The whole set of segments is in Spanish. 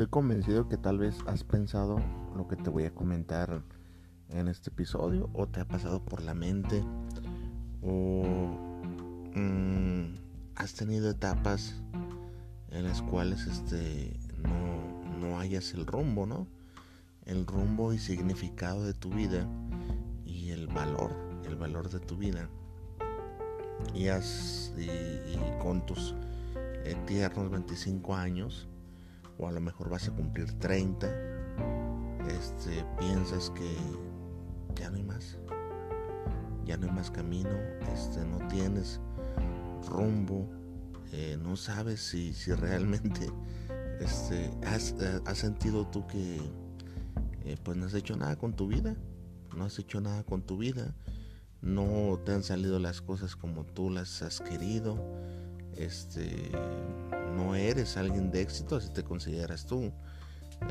Estoy convencido que tal vez has pensado lo que te voy a comentar en este episodio o te ha pasado por la mente o mm, has tenido etapas en las cuales este no, no hayas el rumbo, ¿no? El rumbo y significado de tu vida y el valor, el valor de tu vida. Y, has, y, con tus tiernos 25 años, o a lo mejor vas a cumplir 30, este, piensas que ya no hay más, ya no hay más camino, este, no tienes rumbo, eh, no sabes si, si realmente este, has, eh, sentido tú que eh, pues no has hecho nada con tu vida, no has hecho nada con tu vida, no te han salido las cosas como tú las has querido, este no eres alguien de éxito, así te consideras tú.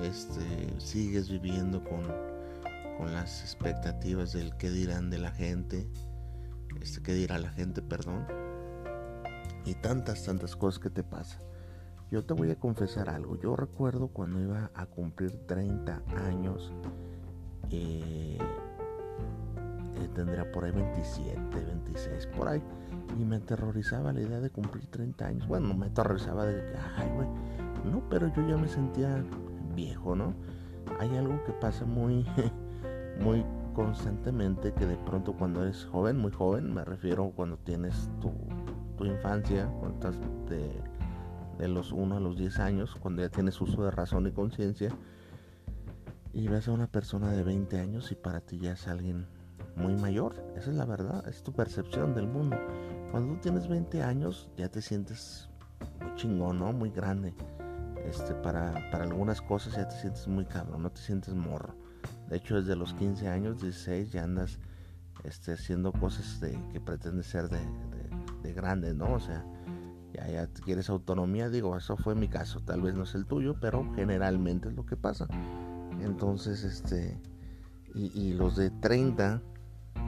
Este, sigues viviendo con, con las expectativas del que dirán de la gente, este, que dirá la gente, perdón, y tantas, tantas cosas que te pasan. Yo te voy a confesar algo. Yo recuerdo cuando iba a cumplir 30 años, eh, eh, tendría por ahí 27, 26, por ahí y me aterrorizaba la idea de cumplir 30 años. Bueno, me aterrorizaba de que, ay, güey, no, pero yo ya me sentía viejo, ¿no? Hay algo que pasa muy, muy constantemente que de pronto cuando eres joven, muy joven, me refiero cuando tienes tu, tu infancia, cuando estás de, de los 1 a los 10 años, cuando ya tienes uso de razón y conciencia, y ves a una persona de 20 años y para ti ya es alguien muy mayor, esa es la verdad, es tu percepción del mundo. Cuando tú tienes 20 años ya te sientes muy chingón, ¿no? Muy grande. Este, para, para algunas cosas ya te sientes muy cabrón, no te sientes morro. De hecho, desde los 15 años, 16, ya andas este, haciendo cosas de, que pretendes ser de, de, grande, ¿no? O sea, ya, ya quieres autonomía, digo, eso fue mi caso, tal vez no es el tuyo, pero generalmente es lo que pasa. Entonces, este, y, y los de 30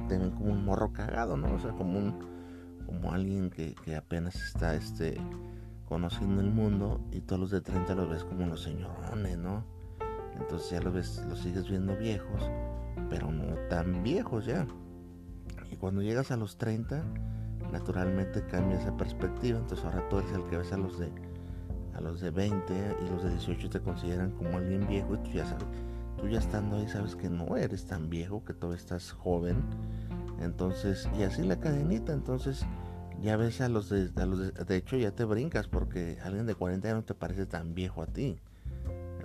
te ven como un morro cagado, ¿no? O sea, como un como alguien que, apenas está este, conociendo el mundo y todos los de 30 los ves como los señorones, ¿no? Entonces ya los ves, los sigues viendo viejos, pero no tan viejos ya. Y cuando llegas a los 30, naturalmente cambia esa perspectiva, entonces ahora tú eres el que ves a los de a los de 20 y los de 18 te consideran como alguien viejo y tú ya sabes, tú ya estando ahí sabes que no eres tan viejo, que todavía estás joven entonces, y así la cadenita, entonces ya ves a los de, los de, hecho ya te brincas porque alguien de 40 años no te parece tan viejo a ti.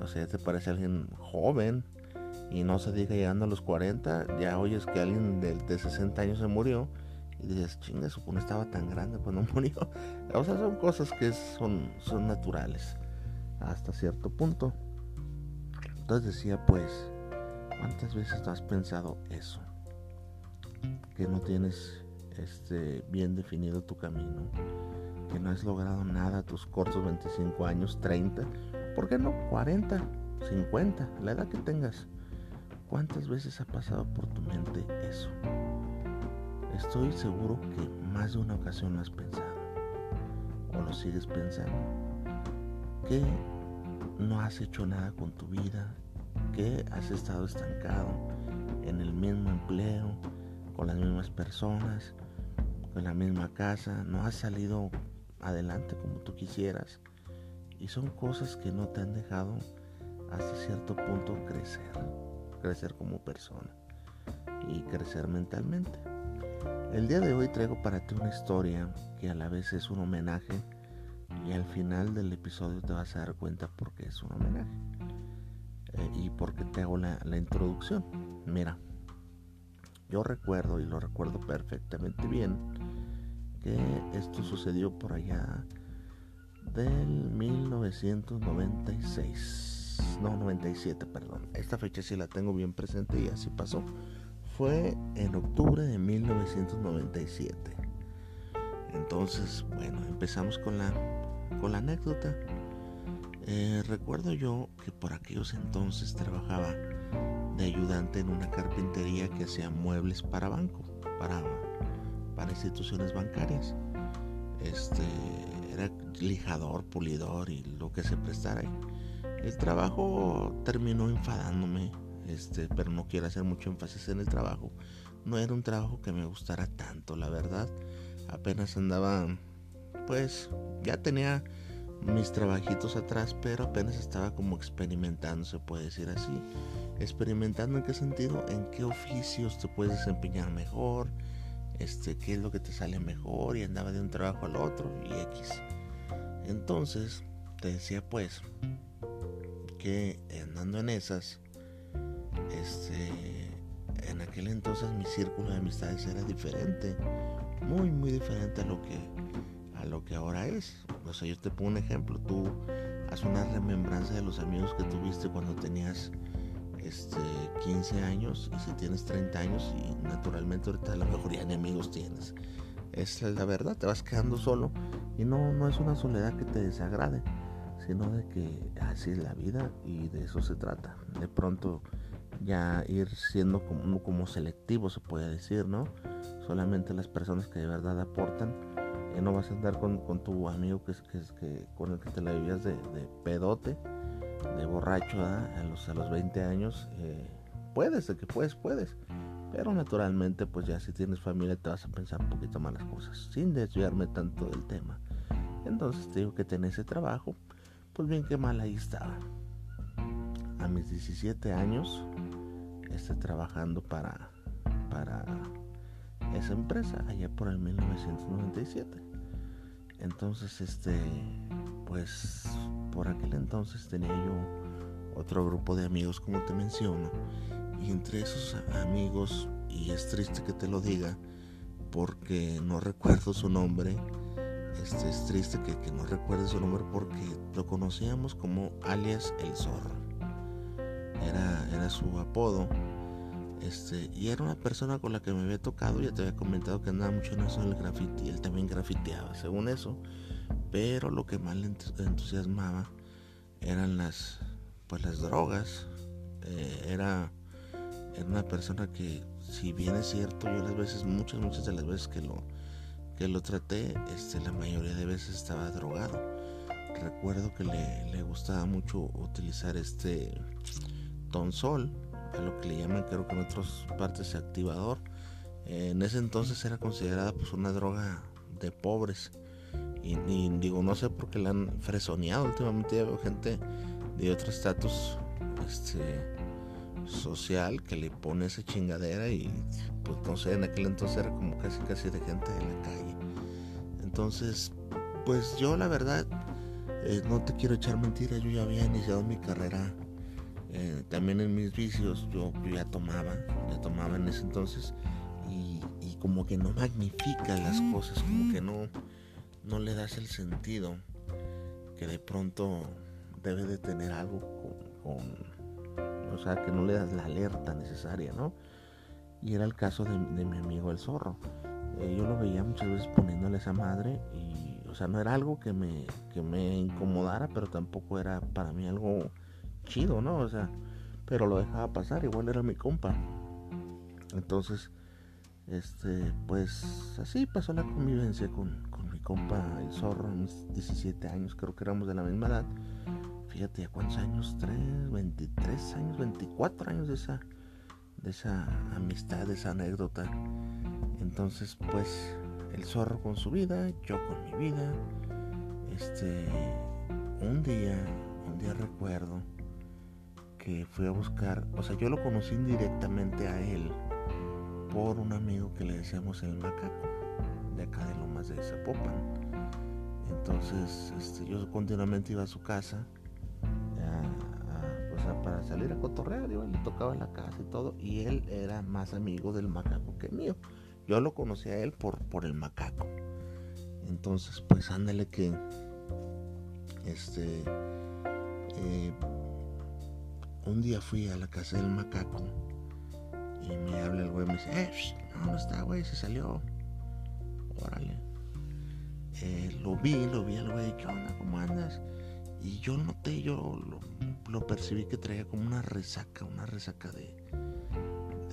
O sea, te parece alguien joven y no se diga llegando a los 40, ya oyes que alguien de, de 60 años se murió y dices, chinga, supone estaba tan grande cuando murió. O sea, son cosas que son, son naturales hasta cierto punto. Entonces decía, pues, ¿cuántas veces has pensado eso? Que no tienes este, bien definido tu camino, que no has logrado nada tus cortos 25 años, 30, ¿por qué no 40, 50, la edad que tengas? ¿Cuántas veces ha pasado por tu mente eso? Estoy seguro que más de una ocasión lo has pensado o lo sigues pensando. Que no has hecho nada con tu vida, que has estado estancado en el mismo personas, con la misma casa, no has salido adelante como tú quisieras. Y son cosas que no te han dejado hasta cierto punto crecer, crecer como persona y crecer mentalmente. El día de hoy traigo para ti una historia que a la vez es un homenaje y al final del episodio te vas a dar cuenta por qué es un homenaje eh, y por qué te hago la, la introducción. Mira, yo recuerdo y lo recuerdo perfectamente bien que esto sucedió por allá del 1996. No, 97, perdón. Esta fecha sí la tengo bien presente y así pasó. Fue en octubre de 1997. Entonces, bueno, empezamos con la, con la anécdota. Eh, recuerdo yo que por aquellos entonces trabajaba de ayudante en una carpintería que hacía muebles para banco, para, para instituciones bancarias. Este era lijador, pulidor y lo que se prestara. El trabajo terminó enfadándome, este, pero no quiero hacer mucho énfasis en el trabajo. No era un trabajo que me gustara tanto, la verdad. Apenas andaba, pues, ya tenía mis trabajitos atrás, pero apenas estaba como experimentando, se puede decir así. Experimentando en qué sentido, en qué oficios te puedes desempeñar mejor, este, qué es lo que te sale mejor y andaba de un trabajo al otro y X. Entonces, te decía pues que andando en esas, este, en aquel entonces mi círculo de amistades era diferente, muy muy diferente a lo que a lo que ahora es. O sea, yo te pongo un ejemplo, tú haz una remembranza de los amigos que tuviste cuando tenías este, 15 años y si tienes 30 años y naturalmente ahorita la mayoría de amigos tienes. Es la verdad, te vas quedando solo y no, no es una soledad que te desagrade, sino de que así es la vida y de eso se trata. De pronto ya ir siendo como, como selectivo se puede decir, ¿no? Solamente las personas que de verdad aportan. Y no vas a andar con, tu amigo que, que, que, con el que te la vivías de, de pedote de borracho a, los, a los 20 años, eh, puedes, de que puedes, puedes. Pero naturalmente, pues ya si tienes familia te vas a pensar un poquito más las cosas, sin desviarme tanto del tema. Entonces te digo que tenés ese trabajo, pues bien que mal ahí estaba. A mis 17 años, estoy trabajando para, para esa empresa, allá por el 1997. Entonces, este, pues por aquel entonces tenía yo otro grupo de amigos como te menciono y entre esos amigos y es triste que te lo diga porque no recuerdo su nombre este, es triste que, no recuerde su nombre porque lo conocíamos como alias el zorro. Era, era su apodo este, y era una persona con la que me había tocado, ya te había comentado que andaba mucho en eso del graffiti, él también grafiteaba, según eso, pero lo que más le entusiasmaba eran las pues las drogas. Eh, era, era una persona que si bien es cierto yo las veces muchas muchas de las veces que lo que lo traté este la mayoría de veces estaba drogado. Recuerdo que le, le gustaba mucho utilizar este tonsol a lo que le llaman creo que en otras partes activador en ese entonces era considerada pues una droga de pobres y, digo, no sé por qué la han fresoneado. Últimamente ya veo gente de otro estatus este, social que le pone esa chingadera y pues no sé, en aquel entonces era como casi casi de gente de la calle. Entonces, pues yo la verdad, eh, no te quiero echar mentiras, yo ya había iniciado mi carrera eh, también en mis vicios, yo, ya tomaba, ya tomaba en ese entonces y, y como que no magnifica las cosas, como que no no le das el sentido que de pronto debe de tener algo con, o sea, que no le das la alerta necesaria, ¿no? Y era el caso de, mi amigo el zorro. Eh, yo lo veía muchas veces poniéndole esa madre y, o sea, no era algo que me, que me incomodara, pero tampoco era para mí algo chido, ¿no? O sea, pero lo dejaba pasar, igual era mi compa. Entonces, este, pues así pasó la convivencia con, compa el zorro, mis 17 años, creo que éramos de la misma edad. Fíjate, ¿a cuántos años? 3, 23 años, 24 años de esa, de esa amistad, de esa anécdota. Entonces, pues, el zorro con su vida, yo con mi vida. Este, un día, un día recuerdo que fui a buscar, o sea, yo lo conocí indirectamente a él por un amigo que le decíamos el macaco, de acá de Lomas de Zapopan. Entonces este, yo continuamente iba a su casa pues, para salir a cotorrear, le tocaba la casa y todo, y él era más amigo del macaco que mío. Yo lo conocí a él por, por el macaco. Entonces, pues ándale que este eh, un día fui a la casa del macaco y me habla el güey, me dice, eh, no, no está, güey, se salió. Órale. Eh, lo vi, lo vi al güey, ¿qué onda? ¿Cómo andas? Y yo noté, yo lo, percibí que traía como una resaca, una resaca de,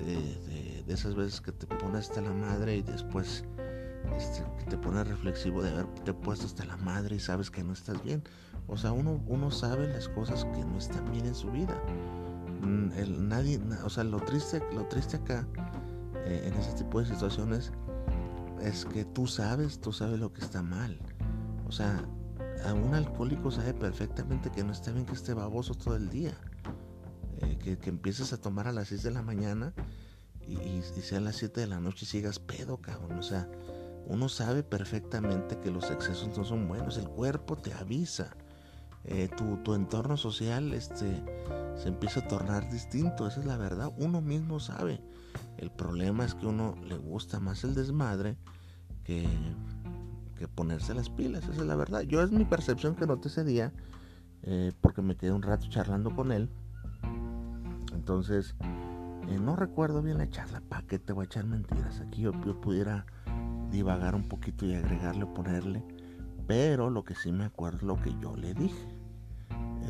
de, esas veces que te pones hasta la madre y después este, te pones reflexivo de haberte puesto hasta la madre y sabes que no estás bien. O sea, uno, uno sabe las cosas que no están bien en su vida. Mm, el, nadie, o sea, lo triste, lo triste acá, eh, en ese tipo de situaciones, es que tú sabes, tú sabes lo que está mal. O sea, a un alcohólico sabe perfectamente que no está bien que esté baboso todo el día. Eh, que, que, empieces a tomar a las 6 de la mañana y, y, sea a las 7 de la noche y sigas pedo, cabrón. O sea, uno sabe perfectamente que los excesos no son buenos. El cuerpo te avisa. Eh, tu, entorno social este, se empieza a tornar distinto. Esa es la verdad. Uno mismo sabe. El problema es que uno le gusta más el desmadre que, ponerse las pilas. Esa es la verdad. Yo es mi percepción que noté ese día. Eh, porque me quedé un rato charlando con él. Entonces, eh, no recuerdo bien la charla. ¿Para qué te voy a echar mentiras? Aquí yo, pudiera divagar un poquito y agregarle o ponerle. Pero lo que sí me acuerdo es lo que yo le dije.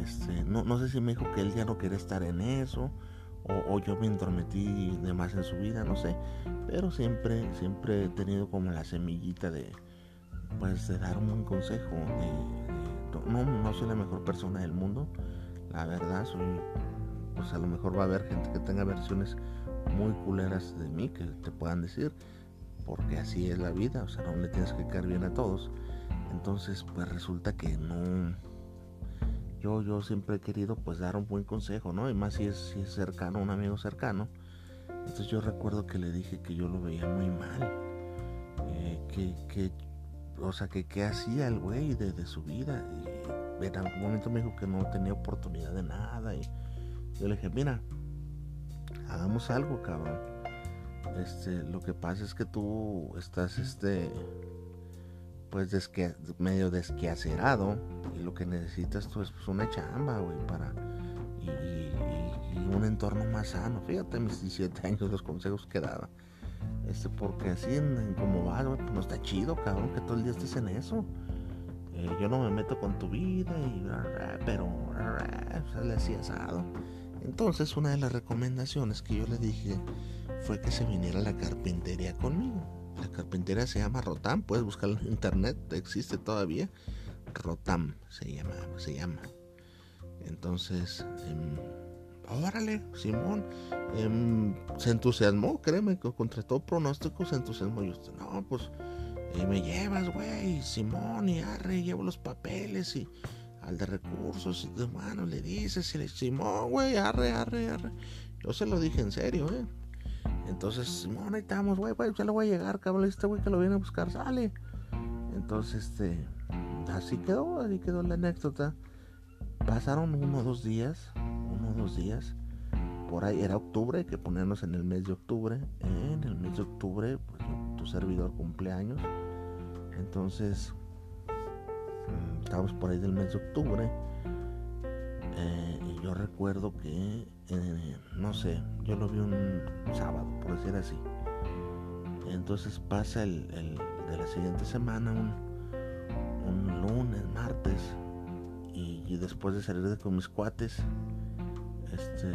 Este, no, no sé si me dijo que él ya no quiere estar en eso o, yo me entrometí de más en su vida, no sé. Pero siempre, siempre he tenido como la semillita de, pues, de dar un consejo. no, no soy la mejor persona del mundo, la verdad, soy, pues a lo mejor va a haber gente que tenga versiones muy culeras de mí que te puedan decir, porque así es la vida, o sea, no le tienes que caer bien a todos. Entonces, pues resulta que no yo, yo siempre he querido pues dar un buen consejo, ¿no? Y más si es, si es cercano, un amigo cercano. Entonces yo recuerdo que le dije que yo lo veía muy mal. Eh, que, que, o sea, que qué hacía el güey de, su vida. Y en algún momento me dijo que no tenía oportunidad de nada. Y yo le dije, mira, hagamos algo, cabrón. Este, lo que pasa es que tú estás, este, pues medio desquacerado y lo que necesitas tú es pues, una chamba, güey, para y, un entorno más sano. Fíjate, mis 17 años los consejos que daba. Este, porque así como va, pues no está chido, cabrón, que todo el día estés en eso. Eh, yo no me meto con tu vida pero le hacía asado. Entonces una de las recomendaciones que yo le dije fue que se viniera a la carpintería conmigo la carpintería se llama Rotam, puedes buscarlo en internet, existe todavía. Rotam se llama, se llama. Entonces, eh, órale, Simón, em, se entusiasmó, créeme, contra todo pronóstico se entusiasmó. Yo, no, pues me llevas, güey, Simón, y arre, llevo los papeles y al de recursos, de mano le dices, y le Simón, güey, arre, arre, arre. Yo se lo dije en serio, eh. Entonces, Simón, ahí estamos, güey, ya le voy a llegar, cabrón. Este güey que lo viene a buscar sale. Entonces, este, así quedó, así quedó la anécdota. Pasaron uno o dos días, uno o dos días. Por ahí era octubre, que ponernos en el mes de octubre. En el mes de octubre, pues tu servidor cumpleaños. Entonces, mm, estamos por ahí del mes de octubre. Eh, y yo recuerdo que no sé, yo lo vi un sábado, por decir así. Entonces pasa el, de la siguiente semana, un, lunes, martes, y, después de salir con mis cuates, este,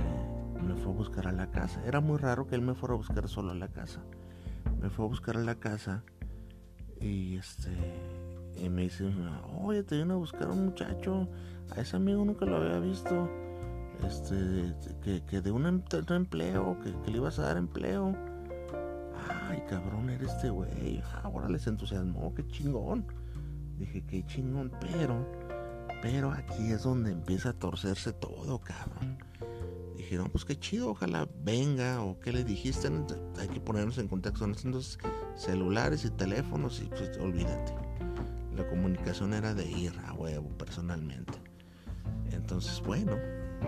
me fue a buscar a la casa. Era muy raro que él me fuera a buscar solo a la casa. Me fue a buscar a la casa y este y me dice, oye, te vino a buscar un muchacho, a ese amigo nunca lo había visto este, que, de un, empleo, que, le ibas a dar empleo. Ay, cabrón, eres este güey. Ahora les entusiasmó, qué chingón. Dije, qué chingón, pero, pero aquí es donde empieza a torcerse todo, cabrón. Dije, dije, no, pues qué chido, ojalá venga, o qué le dijiste, hay que ponernos en contacto. Entonces, celulares y teléfonos, y pues olvídate. La comunicación era de ir a huevo personalmente. Entonces, bueno,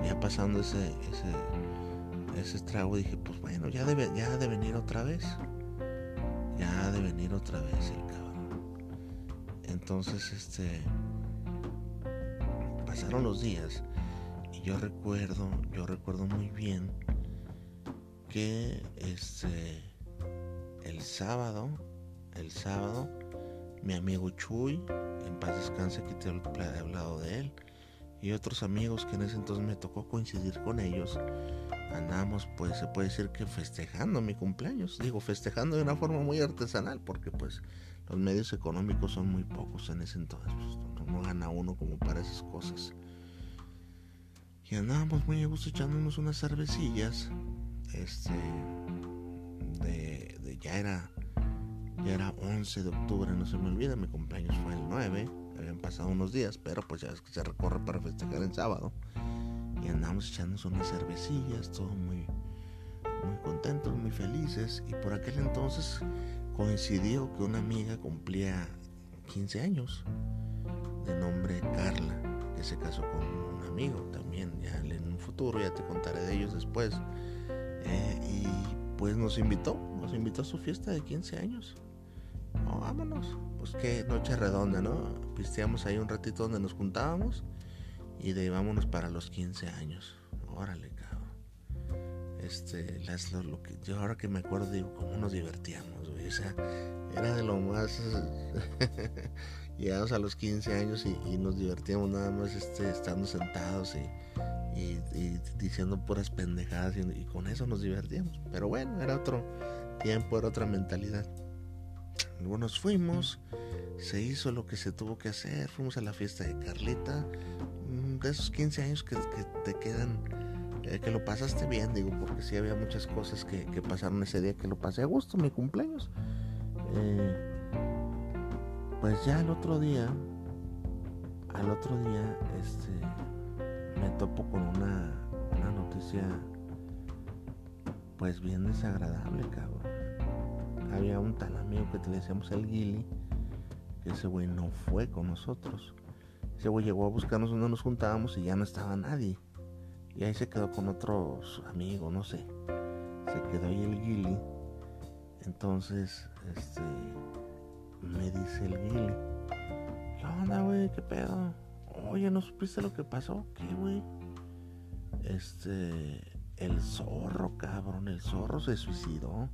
ya pasando ese, ese, ese estrago, dije, pues bueno, ya debe, ya de venir otra vez. Ya de venir otra vez el cabrón. Entonces, este. Pasaron los días yo recuerdo, yo recuerdo muy bien que este el sábado, el sábado, mi amigo Chuy, en paz descanse que te he hablado de él, y otros amigos que en ese entonces me tocó coincidir con ellos, andamos pues se puede decir que festejando mi cumpleaños, digo festejando de una forma muy artesanal, porque pues los medios económicos son muy pocos en ese entonces, pues, no gana uno como para esas cosas. Y andábamos muy a gusto echándonos unas cervecillas. Este. De, ya era. Ya era 11 de octubre, no se me olvida. Mi cumpleaños fue el 9. Habían pasado unos días, pero pues ya es que se recorre para festejar el sábado. Y andamos echándonos unas cervecillas, todo muy, muy contentos, muy felices. Y por aquel entonces coincidió que una amiga cumplía 15 años, de nombre Carla, que se casó con un amigo también, ya en un futuro, ya te contaré de ellos después. Eh, y pues nos invitó, nos invitó a su fiesta de 15 años. vámonos, pues qué noche redonda, ¿no? Pisteamos ahí un ratito donde nos juntábamos y de vámonos para los 15 años. Órale, cabrón. Este, las, lo, que, yo ahora que me acuerdo digo, cómo nos divertíamos. O sea, era de lo más llegamos a los 15 años y, nos divertíamos nada más este, estando sentados y, diciendo puras pendejadas y, con eso nos divertíamos. Pero bueno, era otro tiempo, era otra mentalidad. Luego nos fuimos, se hizo lo que se tuvo que hacer, fuimos a la fiesta de Carlita, mm, de esos 15 años que, te quedan, eh, que lo pasaste bien, digo, porque sí había muchas cosas que, pasaron ese día que lo pasé a gusto, mi cumpleaños. Eh, pues ya el otro día, al otro día, este, me topo con una, una noticia, pues bien desagradable, cabrón. Había un tal amigo que te decíamos el Gili, que ese güey no fue con nosotros. Ese güey llegó a buscarnos donde nos juntábamos y ya no estaba nadie. Y ahí se quedó con otros amigos, no sé. Se quedó ahí el Gili. Entonces, este, me dice el Gili. ¿Qué onda, güey? ¿Qué pedo? Oye, ¿no supiste lo que pasó? ¿Qué, güey? Este. El zorro, cabrón. El zorro se suicidó.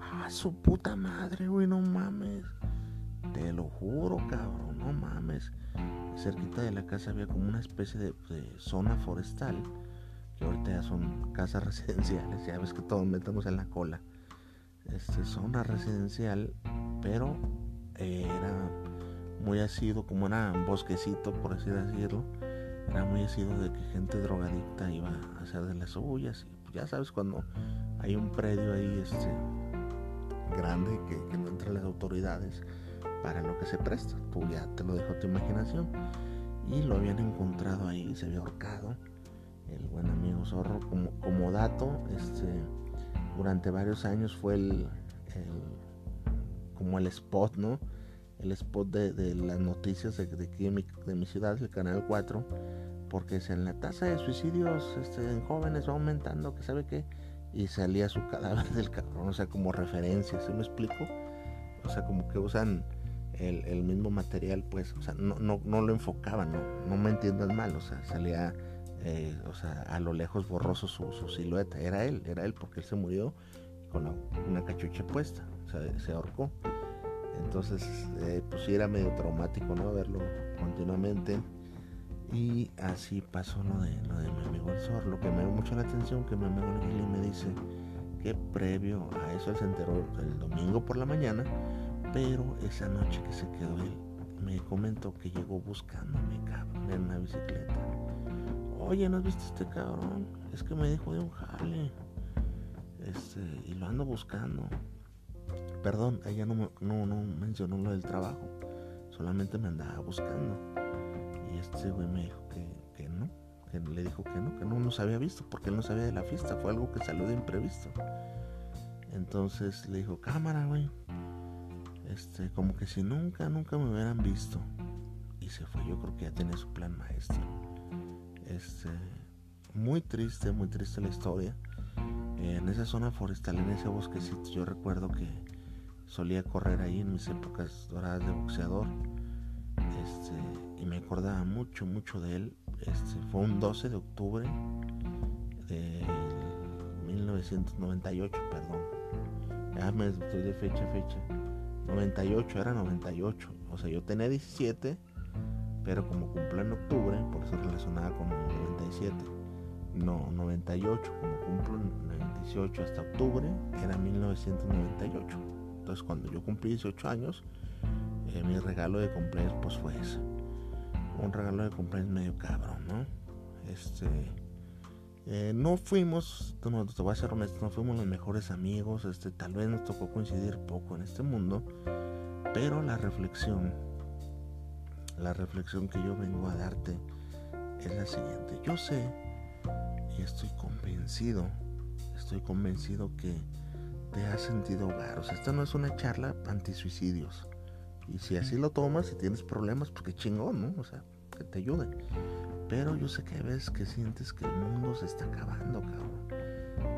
Ah, su puta madre, güey. No mames. Juro, cabrón. No mames. Cerquita de la casa había como una especie de, zona forestal. Que ahorita ya son casas residenciales. Ya ves que todos metemos en la cola. Este, zona residencial. Pero era muy asido, como era un bosquecito, por así decirlo, era muy asido de que gente drogadicta iba a hacer de las suyas. Y pues ya sabes, cuando hay un predio ahí este, grande que, no entran las autoridades para lo que se presta, tú ya te lo dejo a tu imaginación. Y lo habían encontrado ahí, se había ahorcado el buen amigo Zorro. Como, dato, este, durante varios años fue el como el spot, ¿no? El spot de, las noticias de, aquí de mi, ciudad, el Canal 4, porque es en la tasa de suicidios este, en jóvenes va aumentando, que sabe qué, y salía su cadáver del cabrón, o sea, como referencia, ¿se me explico? O sea, como que usan el, mismo material, pues, o sea, no, no, no lo enfocaban, no, no me entiendas mal, o sea, salía, eh, o sea, a lo lejos borroso su, su, silueta, era él, era él, porque él se murió con una cachucha puesta, o sea, se ahorcó. Entonces, eh, pues sí era medio traumático, ¿no? Verlo continuamente. Y así pasó lo de, lo de mi amigo el Zor. Lo que me dio mucho la atención, que mi amigo el me dice que previo a eso él se enteró el domingo por la mañana, pero esa noche que se quedó él, me comentó que llegó buscándome, cabrón, en una bicicleta. Oye, ¿no has visto este cabrón? Es que me dijo de un jale. Este, y lo ando buscando. Perdón, ella no, no, no mencionó lo del trabajo, solamente me andaba buscando. Y este güey me dijo que, que no, que le dijo que no, que no nos había visto porque él no sabía de la fiesta, fue algo que salió de imprevisto. Entonces le dijo, cámara, güey. Este, como que si nunca, nunca me hubieran visto. Y se fue, yo creo que ya tenía su plan maestro. Este, muy triste, muy triste la historia. En esa zona forestal, en ese bosquecito, yo recuerdo que solía correr ahí en mis épocas doradas de boxeador. Este, y me acordaba mucho, mucho de él. Este, fue un 12 de octubre de 1998, perdón. Ya me estoy de fecha fecha. 98, era 98. O sea, yo tenía 17, pero como cumple en octubre, por eso relacionaba con 97. No, 98, como cumplo en 18 hasta octubre, era 1998. Entonces, cuando yo cumplí 18 años, eh, mi regalo de cumpleaños pues fue eso. Un regalo de cumpleaños medio cabrón, ¿no? Este. Eh, no fuimos, te voy a ser honesto, no fuimos los mejores amigos, este, tal vez nos tocó coincidir poco en este mundo, pero la reflexión, la reflexión que yo vengo a darte es la siguiente. Yo sé y estoy convencido, estoy convencido que te has sentido hogar. O sea, esta no es una charla anti-suicidios. Y si así lo tomas, si tienes problemas, pues chingón, ¿no? O sea, que te ayude. Pero yo sé que hay veces que sientes que el mundo se está acabando, cabrón.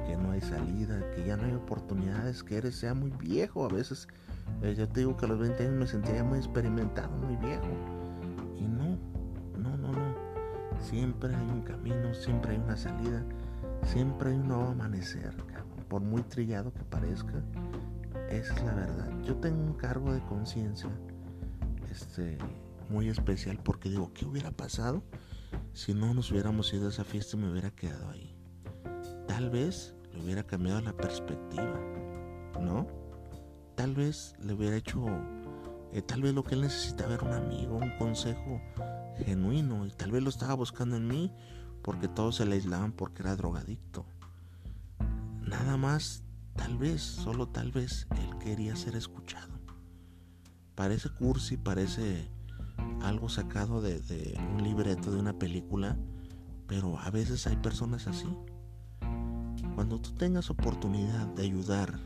Que no hay salida, que ya no hay oportunidades, que eres ya muy viejo. A veces, eh, yo te digo que a los 20 años me sentía muy experimentado, muy viejo. Y no, no, no, no. Siempre hay un camino, siempre hay una salida, siempre hay un nuevo amanecer, cabrón. Por muy trillado que parezca, esa es la verdad. Yo tengo un cargo de conciencia este, muy especial porque digo, ¿qué hubiera pasado? Si no nos hubiéramos ido a esa fiesta me hubiera quedado ahí. Tal vez le hubiera cambiado la perspectiva, ¿no? Tal vez le hubiera hecho, eh, tal vez lo que él necesitaba era un amigo, un consejo genuino y tal vez lo estaba buscando en mí porque todos se le aislaban porque era drogadicto. Nada más, tal vez, solo tal vez, él quería ser escuchado. Parece cursi, parece algo sacado de, un libreto, de una película, pero a veces hay personas así. Cuando tú tengas oportunidad de ayudar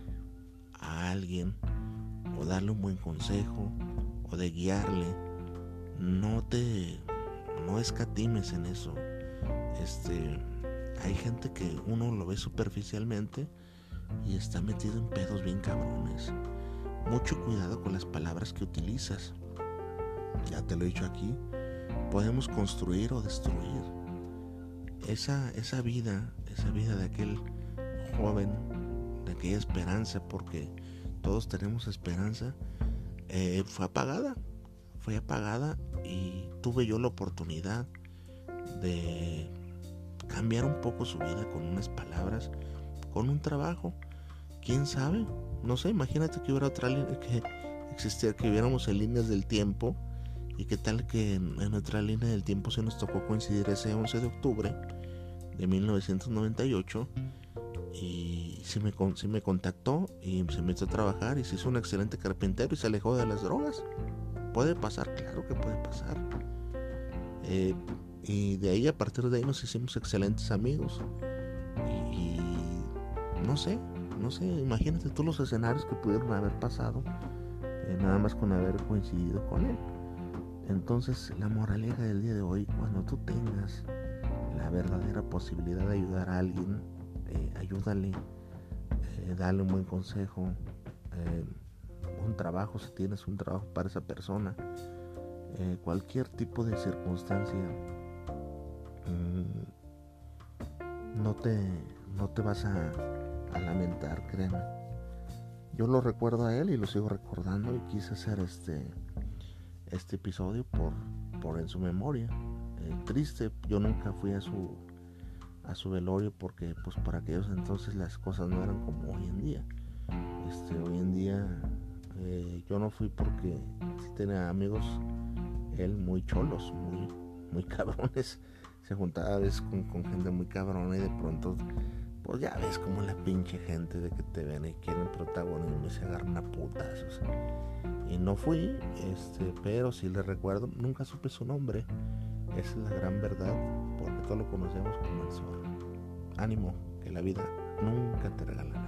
a alguien o darle un buen consejo o de guiarle, no te no escatimes en eso. Este hay gente que uno lo ve superficialmente y está metido en pedos bien cabrones. Mucho cuidado con las palabras que utilizas ya te lo he dicho aquí, podemos construir o destruir. Esa, esa vida, esa vida de aquel joven, de aquella esperanza, porque todos tenemos esperanza, eh, fue apagada, fue apagada y tuve yo la oportunidad de cambiar un poco su vida con unas palabras, con un trabajo. ¿Quién sabe? No sé, imagínate que hubiera otra línea, que existiera, que hubiéramos en líneas del tiempo y qué tal que en, nuestra línea del tiempo se nos tocó coincidir ese 11 de octubre de 1998 y se me, me contactó y se metió a trabajar y se hizo un excelente carpintero y se alejó de las drogas. Puede pasar, claro que puede pasar. Eh, y de ahí, a partir de ahí, nos hicimos excelentes amigos. Y, no sé, no sé, imagínate tú los escenarios que pudieron haber pasado, eh, nada más con haber coincidido con él. Entonces la moraleja del día de hoy, cuando tú tengas la verdadera posibilidad de ayudar a alguien, eh, ayúdale, eh, dale un buen consejo, eh, un trabajo, si tienes un trabajo para esa persona, cualquier tipo de circunstancia, mm, no, te, no te vas a, a lamentar, créeme. Yo lo recuerdo a él y lo sigo recordando y quise hacer este este episodio por, por en su memoria. Eh, triste, yo nunca fui a su a su velorio porque pues para aquellos entonces las cosas no eran como hoy en día. Este, hoy en día eh, yo no fui porque tenía amigos él muy cholos, muy, muy cabrones. Se juntaba a veces con, con gente muy cabrona y de pronto pues ya ves como la pinche gente de que te ven y quieren protagonismo y se agarran a putas. Y no fui, este, pero sí le recuerdo, nunca supe su nombre. Esa es la gran verdad, porque todos lo conocemos como el zorro. Ánimo, que la vida nunca te regala.